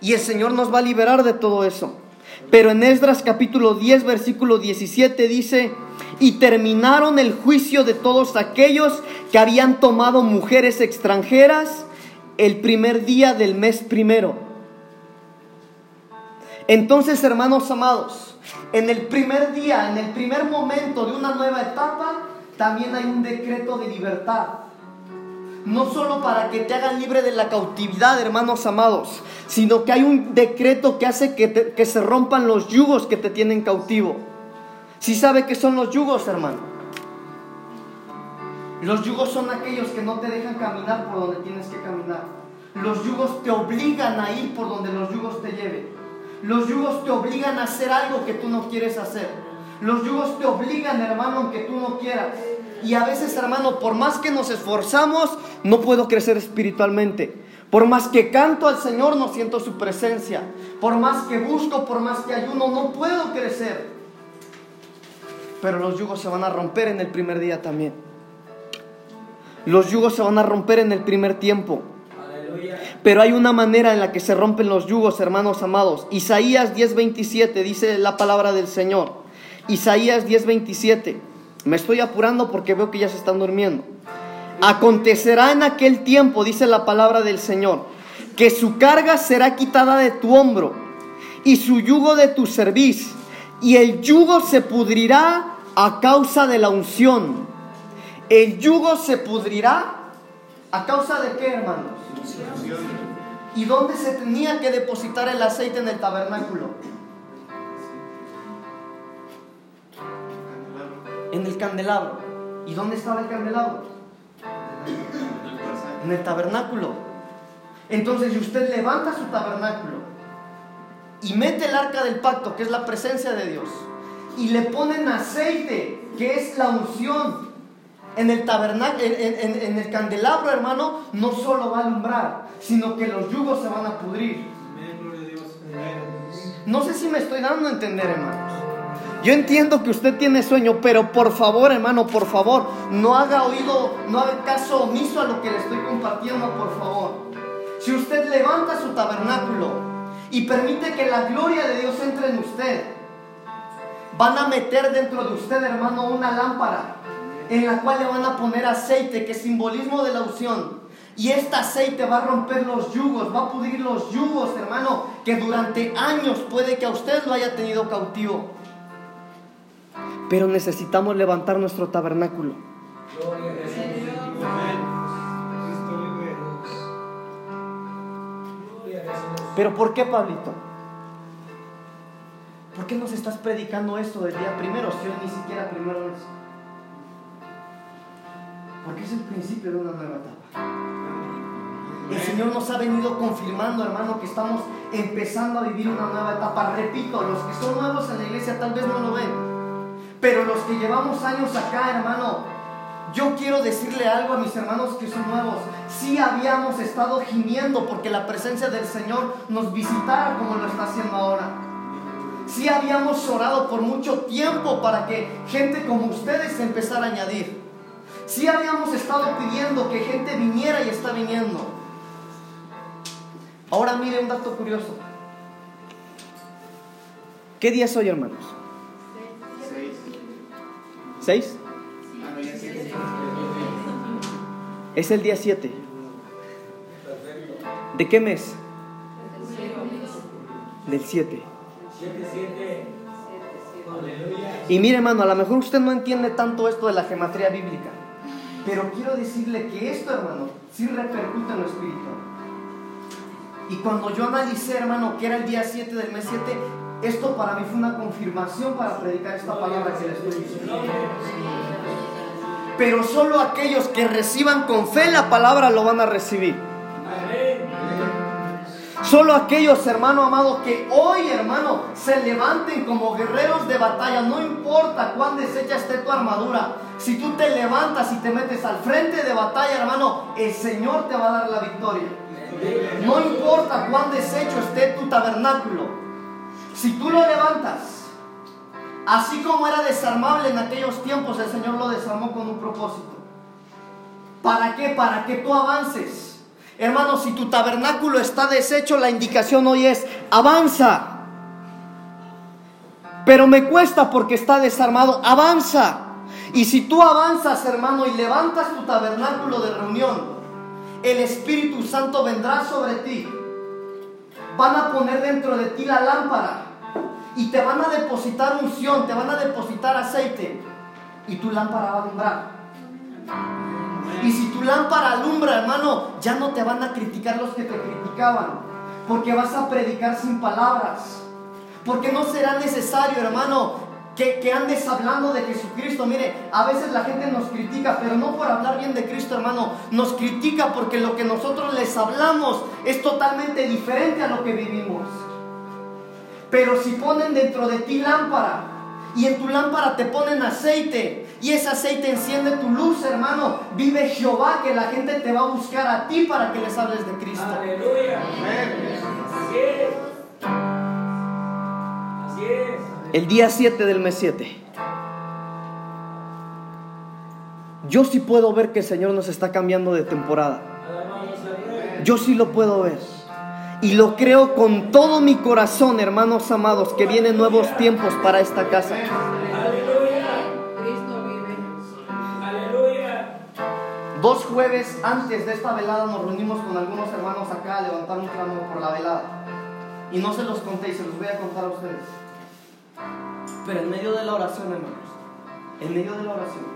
Y el Señor nos va a liberar de todo eso. Pero en Esdras capítulo 10, versículo 17 dice, y terminaron el juicio de todos aquellos que habían tomado mujeres extranjeras el primer día del mes primero entonces, hermanos amados, en el primer día, en el primer momento de una nueva etapa, también hay un decreto de libertad. No solo para que te hagan libre de la cautividad, hermanos amados, sino que hay un decreto que hace que, que se rompan los yugos que te tienen cautivo. Si sabe que son los yugos, hermano. Los yugos son aquellos que no te dejan caminar por donde tienes que caminar. Los yugos te obligan a ir por donde los yugos te lleven. Los yugos te obligan a hacer algo que tú no quieres hacer. Los yugos te obligan, hermano, aunque tú no quieras. Y a veces, hermano, por más que nos esforzamos, no puedo crecer espiritualmente. Por más que canto al Señor, no siento su presencia. Por más que busco, por más que ayuno, no puedo crecer. Pero los yugos se van a romper en el primer día también. Los yugos se van a romper en el primer tiempo. Pero hay una manera en la que se rompen los yugos, hermanos amados. Isaías 10:27 dice la palabra del Señor. Isaías 10:27. Me estoy apurando porque veo que ya se están durmiendo. Acontecerá en aquel tiempo, dice la palabra del Señor, que su carga será quitada de tu hombro y su yugo de tu cerviz, y el yugo se pudrirá a causa de la unción. El yugo se pudrirá a causa de qué, hermanos? ¿Y dónde se tenía que depositar el aceite en el tabernáculo? En el candelabro. ¿Y dónde estaba el candelabro? En el tabernáculo. Entonces, si usted levanta su tabernáculo y mete el arca del pacto, que es la presencia de Dios, y le ponen aceite, que es la unción, en el tabernáculo, en, el candelabro, hermano, no solo va a alumbrar, sino que los yugos se van a pudrir. No sé si me estoy dando a entender, hermanos. Yo entiendo que usted tiene sueño, pero por favor, hermano, por favor, no haga oído, no haga caso omiso a lo que le estoy compartiendo, por favor. Si usted levanta su tabernáculo y permite que la gloria de Dios entre en usted, van a meter dentro de usted, hermano, una lámpara en la cual le van a poner aceite, que es simbolismo de la unción. Y este aceite va a romper los yugos, va a pudrir los yugos, hermano, que durante años puede que a usted lo haya tenido cautivo. Pero necesitamos levantar nuestro tabernáculo. Pero ¿por qué, Pablito? ¿Por qué nos estás predicando esto del día primero si hoy ni siquiera primero es? Porque es el principio de una nueva etapa. El Señor nos ha venido confirmando, hermano, que estamos empezando a vivir una nueva etapa. Repito, los que son nuevos en la iglesia tal vez no lo ven. Pero los que llevamos años acá, hermano, yo quiero decirle algo a mis hermanos que son nuevos. Sí habíamos estado gimiendo porque la presencia del Señor nos visitara como lo está haciendo ahora. Sí habíamos orado por mucho tiempo para que gente como ustedes empezara a añadir. Sí habíamos estado pidiendo que gente viniera y está viniendo. Ahora mire un dato curioso. ¿Qué día es hoy, hermanos? ¿Seis? Es el día 7. ¿De qué mes? Del 7. 7, 7. Aleluya. Y mire, hermano, a lo mejor usted no entiende tanto esto de la gematría bíblica. Pero quiero decirle que esto, hermano, sí repercute en lo espiritual. Y cuando yo analicé, hermano, que era el día 7 del mes 7, esto para mí fue una confirmación para predicar esta palabra que le estoy diciendo. Pero solo aquellos que reciban con fe la palabra lo van a recibir. Solo aquellos, hermano amado, que hoy, hermano, se levanten como guerreros de batalla. No importa cuán deshecha esté tu armadura. Si tú te levantas y te metes al frente de batalla, hermano, el Señor te va a dar la victoria. No importa cuán deshecho esté tu tabernáculo. Si tú lo levantas, así como era desarmable en aquellos tiempos, el Señor lo desarmó con un propósito. ¿Para qué? Para que tú avances. Hermano, si tu tabernáculo está deshecho, la indicación hoy es, avanza. Pero me cuesta porque está desarmado, avanza. Y si tú avanzas, hermano, y levantas tu tabernáculo de reunión, el Espíritu Santo vendrá sobre ti. Van a poner dentro de ti la lámpara y te van a depositar unción, te van a depositar aceite y tu lámpara va a alumbrar. Y si tu lámpara alumbra, hermano, ya no te van a criticar los que te criticaban, porque vas a predicar sin palabras. Porque no será necesario, hermano, que, que, andes hablando de Jesucristo. Mire, a veces la gente nos critica, pero no por hablar bien de Cristo, hermano. Nos critica porque lo que nosotros les hablamos es totalmente diferente a lo que vivimos. Pero si ponen dentro de ti lámpara y en tu lámpara te ponen aceite y ese aceite enciende tu luz, hermano, vive Jehová que la gente te va a buscar a ti para que les hables de Cristo. Aleluya. Así es. Así es. El día 7 del mes 7. Yo sí puedo ver que el Señor nos está cambiando de temporada. Yo sí lo puedo ver. Y lo creo con todo mi corazón, hermanos amados, que vienen nuevos tiempos para esta casa. Aleluya. Cristo vive. Aleluya. Dos jueves antes de esta velada nos reunimos con algunos hermanos acá a levantar un clamo por la velada. Y no se los conté y se los voy a contar a ustedes. Pero en medio de la oración, hermanos, en medio de la oración,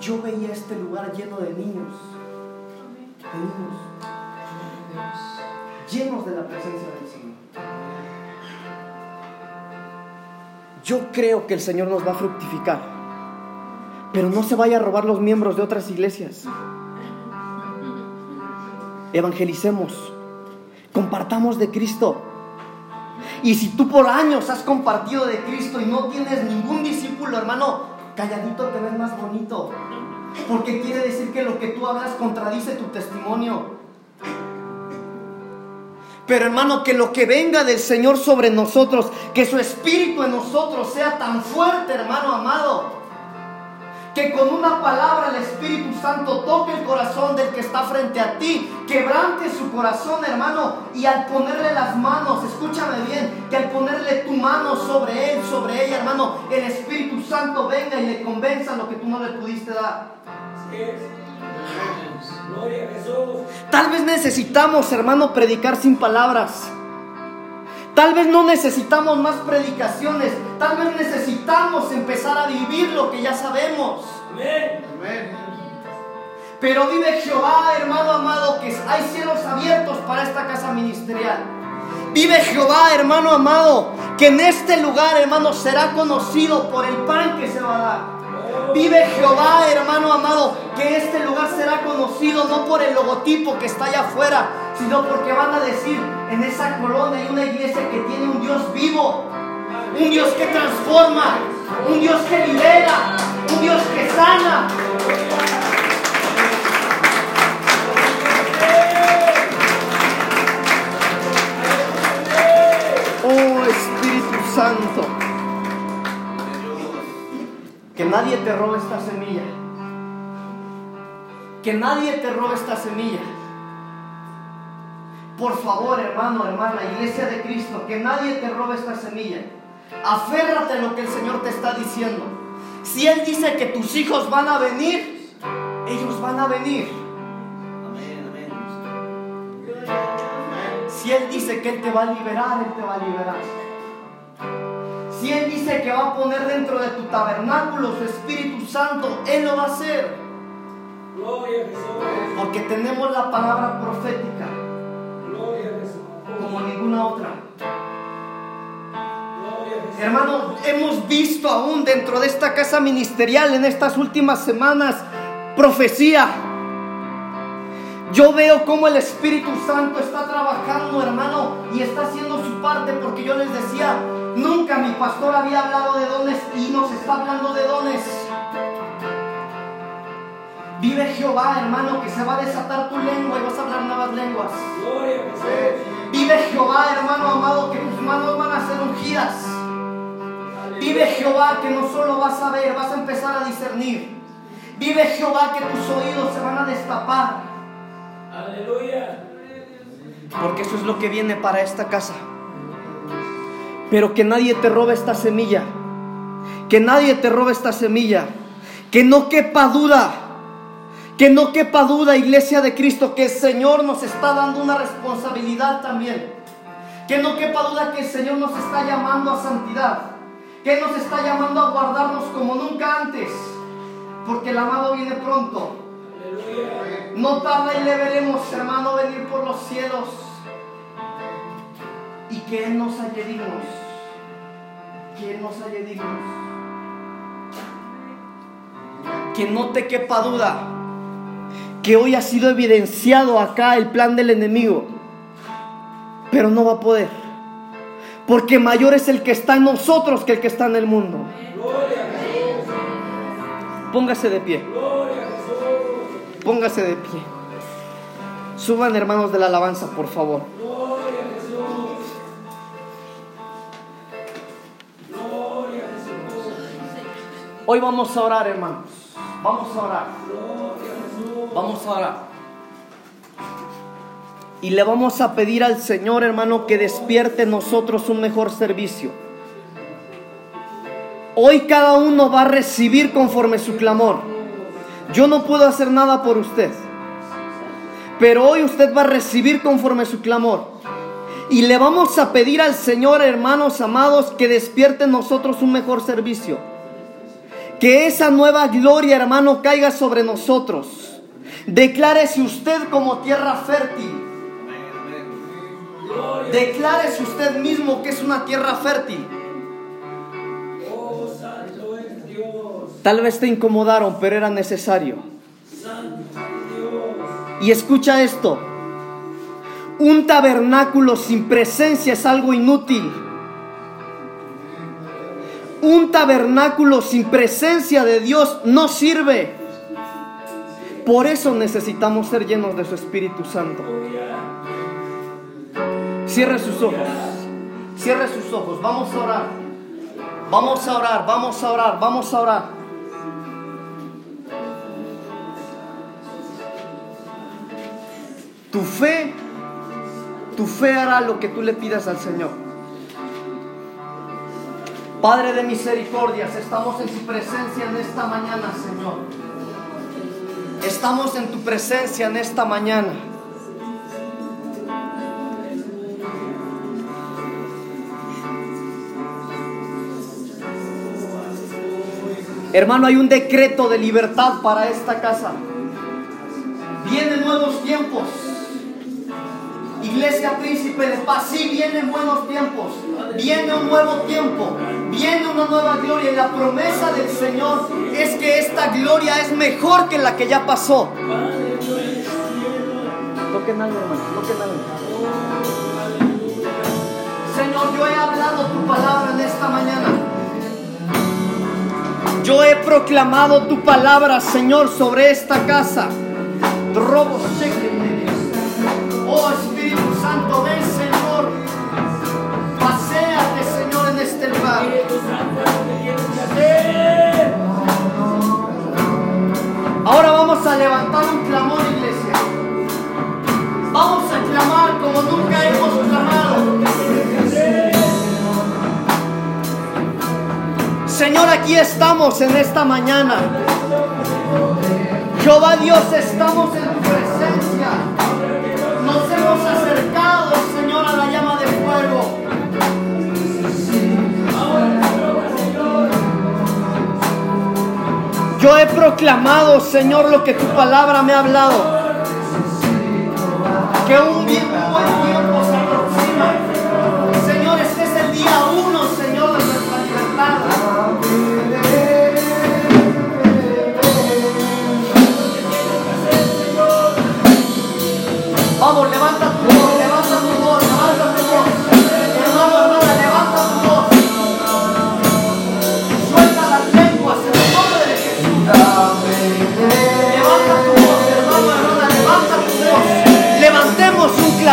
yo veía este lugar lleno de niños, de niños, llenos de la presencia del Señor. Yo creo que el Señor nos va a fructificar, pero no se vaya a robar los miembros de otras iglesias. Evangelicemos, compartamos de Cristo. Y si tú por años has compartido de Cristo y no tienes ningún discípulo, hermano, calladito te ves más bonito. Porque quiere decir que lo que tú hablas contradice tu testimonio. Pero hermano, que lo que venga del Señor sobre nosotros, que su espíritu en nosotros sea tan fuerte, hermano amado, que con una palabra el Espíritu Santo toque el corazón del que está frente a ti, quebrante su corazón, hermano, y al ponerle las manos, escúchame bien, que al ponerle tu mano sobre él, sobre ella, hermano, el Espíritu Santo venga y le convenza lo que tú no le pudiste dar. Es. Gloria a Jesús. Tal vez necesitamos, hermano, predicar sin palabras. Tal vez no necesitamos más predicaciones. Tal vez necesitamos empezar a vivir lo que ya sabemos. Amén. Pero vive Jehová, hermano amado, que hay cielos abiertos para esta casa ministerial. Vive Jehová, hermano amado, que en este lugar, hermano, será conocido por el pan que se va a dar. Vive Jehová, hermano amado, que este lugar será conocido no por el logotipo que está allá afuera, sino porque van a decir, en esa colonia hay una iglesia que tiene un Dios vivo, un Dios que transforma, un Dios que libera, un Dios que sana. Oh, nadie te robe esta semilla. Que nadie te robe esta semilla. Por favor, hermano, hermana, iglesia de Cristo, que nadie te robe esta semilla. Aférrate a lo que el Señor te está diciendo. Si Él dice que tus hijos van a venir, ellos van a venir. Si Él dice que Él te va a liberar, Él te va a liberar. Si Él dice que va a poner dentro de tu tabernáculo su Espíritu Santo, Él lo va a hacer. Gloria a Jesús. Porque tenemos la palabra profética Gloria a Jesús. como ninguna otra. Gloria a Jesús. Hermano, hemos visto aún dentro de esta casa ministerial en estas últimas semanas profecía. Yo veo cómo el Espíritu Santo está trabajando, hermano, y está haciendo su parte porque yo les decía, nunca mi pastor había hablado de dones y nos está hablando de dones. Vive Jehová, hermano, que se va a desatar tu lengua y vas a hablar nuevas lenguas. Vive Jehová, hermano amado, que tus manos van a ser ungidas. Vive Jehová que no solo vas a ver, vas a empezar a discernir. Vive Jehová que tus oídos se van a destapar. Aleluya. Porque eso es lo que viene para esta casa. Pero que nadie te robe esta semilla. Que nadie te robe esta semilla. Que no quepa duda. Que no quepa duda, iglesia de Cristo, que el Señor nos está dando una responsabilidad también. Que no quepa duda que el Señor nos está llamando a santidad. Que nos está llamando a guardarnos como nunca antes. Porque el amado viene pronto. No tarda y le veremos, hermano, venir por los cielos. Y que Él nos halle dignos. Que Él nos halle dignos. Que no te quepa duda. Que hoy ha sido evidenciado acá el plan del enemigo. Pero no va a poder. Porque mayor es el que está en nosotros que el que está en el mundo. Póngase de pie. Póngase de pie. Suban hermanos de la alabanza, por favor. Hoy vamos a orar, hermanos. Vamos a orar. Vamos a orar. Y le vamos a pedir al Señor, hermano, que despierte en nosotros un mejor servicio. Hoy cada uno va a recibir conforme su clamor. Yo no puedo hacer nada por usted. Pero hoy usted va a recibir conforme su clamor. Y le vamos a pedir al Señor, hermanos amados, que despierte en nosotros un mejor servicio. Que esa nueva gloria, hermano, caiga sobre nosotros. Declárese usted como tierra fértil. Declárese usted mismo que es una tierra fértil. Tal vez te incomodaron, pero era necesario. Y escucha esto. Un tabernáculo sin presencia es algo inútil. Un tabernáculo sin presencia de Dios no sirve. Por eso necesitamos ser llenos de su Espíritu Santo. Cierre sus ojos. Cierre sus ojos. Vamos a orar. Vamos a orar, vamos a orar, vamos a orar. Tu fe, tu fe hará lo que tú le pidas al Señor. Padre de misericordias, estamos en tu presencia en esta mañana, Señor. Estamos en tu presencia en esta mañana. Hermano, hay un decreto de libertad para esta casa. Vienen nuevos tiempos. Iglesia Príncipe de Paz, sí vienen buenos tiempos. Viene un nuevo tiempo. Viene una nueva gloria. Y la promesa del Señor es que esta gloria es mejor que la que ya pasó. Toquen algo, hermano. Toquen algo. Señor, yo he hablado tu palabra en esta mañana. Yo he proclamado tu palabra, Señor, sobre esta casa. Robo Oh Espíritu Santo, ven Señor. Paseate, Señor, en este lugar. Ahora vamos a levantar un clamor, iglesia. Vamos a clamar como nunca hemos clamado. Señor, aquí estamos en esta mañana. Jehová Dios, estamos en tu presencia acercados, Señor, a la llama de fuego. Yo he proclamado, Señor, lo que tu palabra me ha hablado. Que un,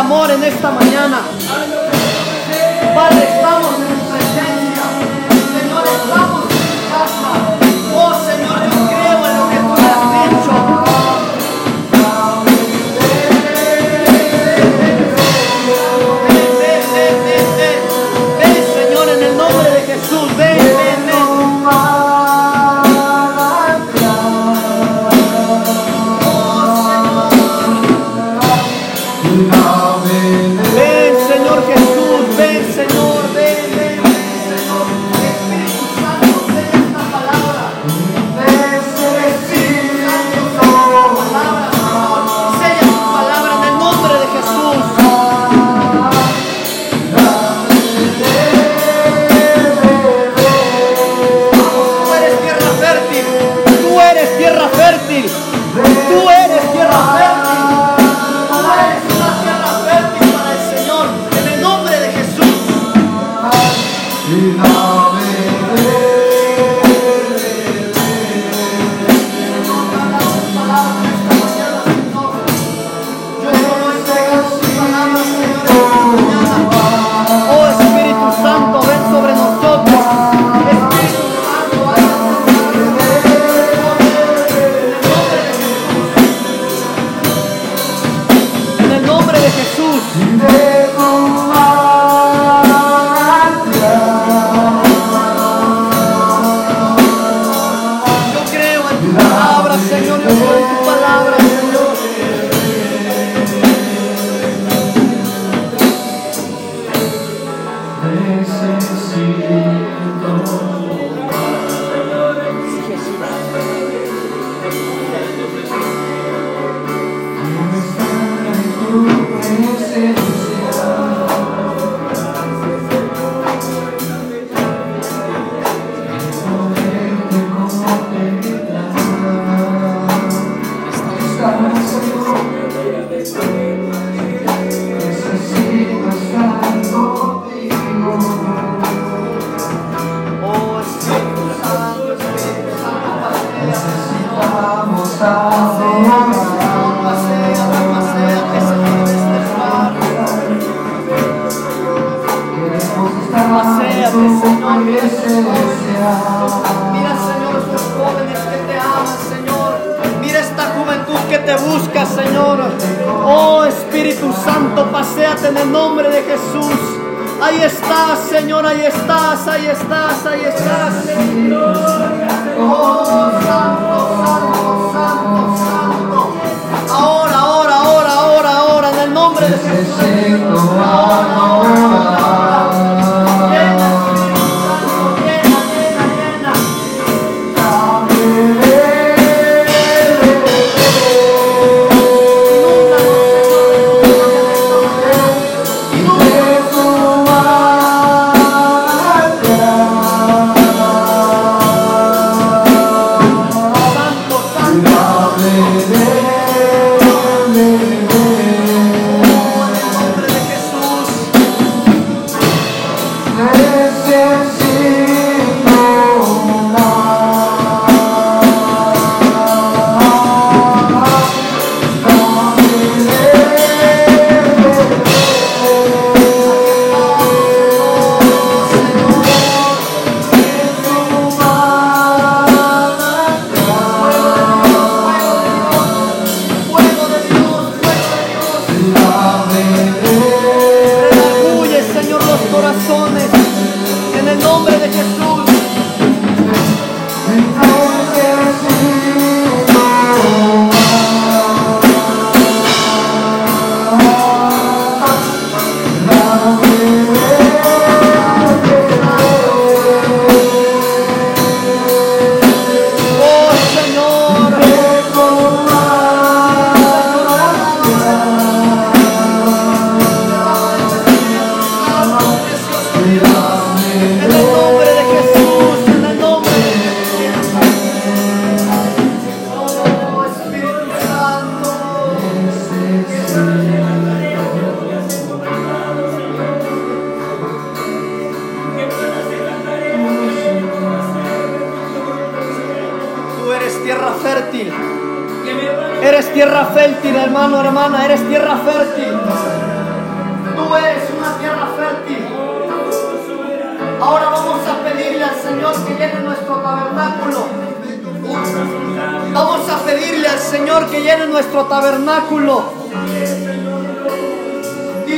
amor en esta mañana. Padre, estamos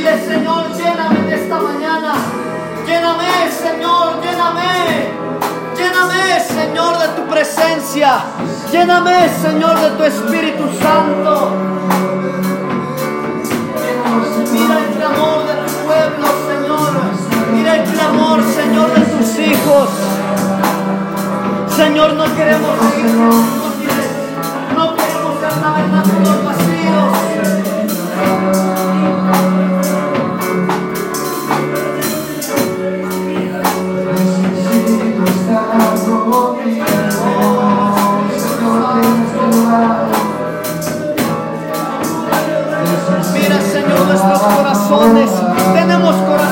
Señor, lléname de esta mañana. Lléname, Señor, lléname. Lléname, Señor, de tu presencia. Lléname, Señor, de tu Espíritu Santo. Mira el clamor de tu pueblo, Señor. Mira el clamor, Señor, de tus hijos. Señor, no queremos seguir. No queremos ser tabernáculos vacíos. Nuestros corazones. Tenemos corazones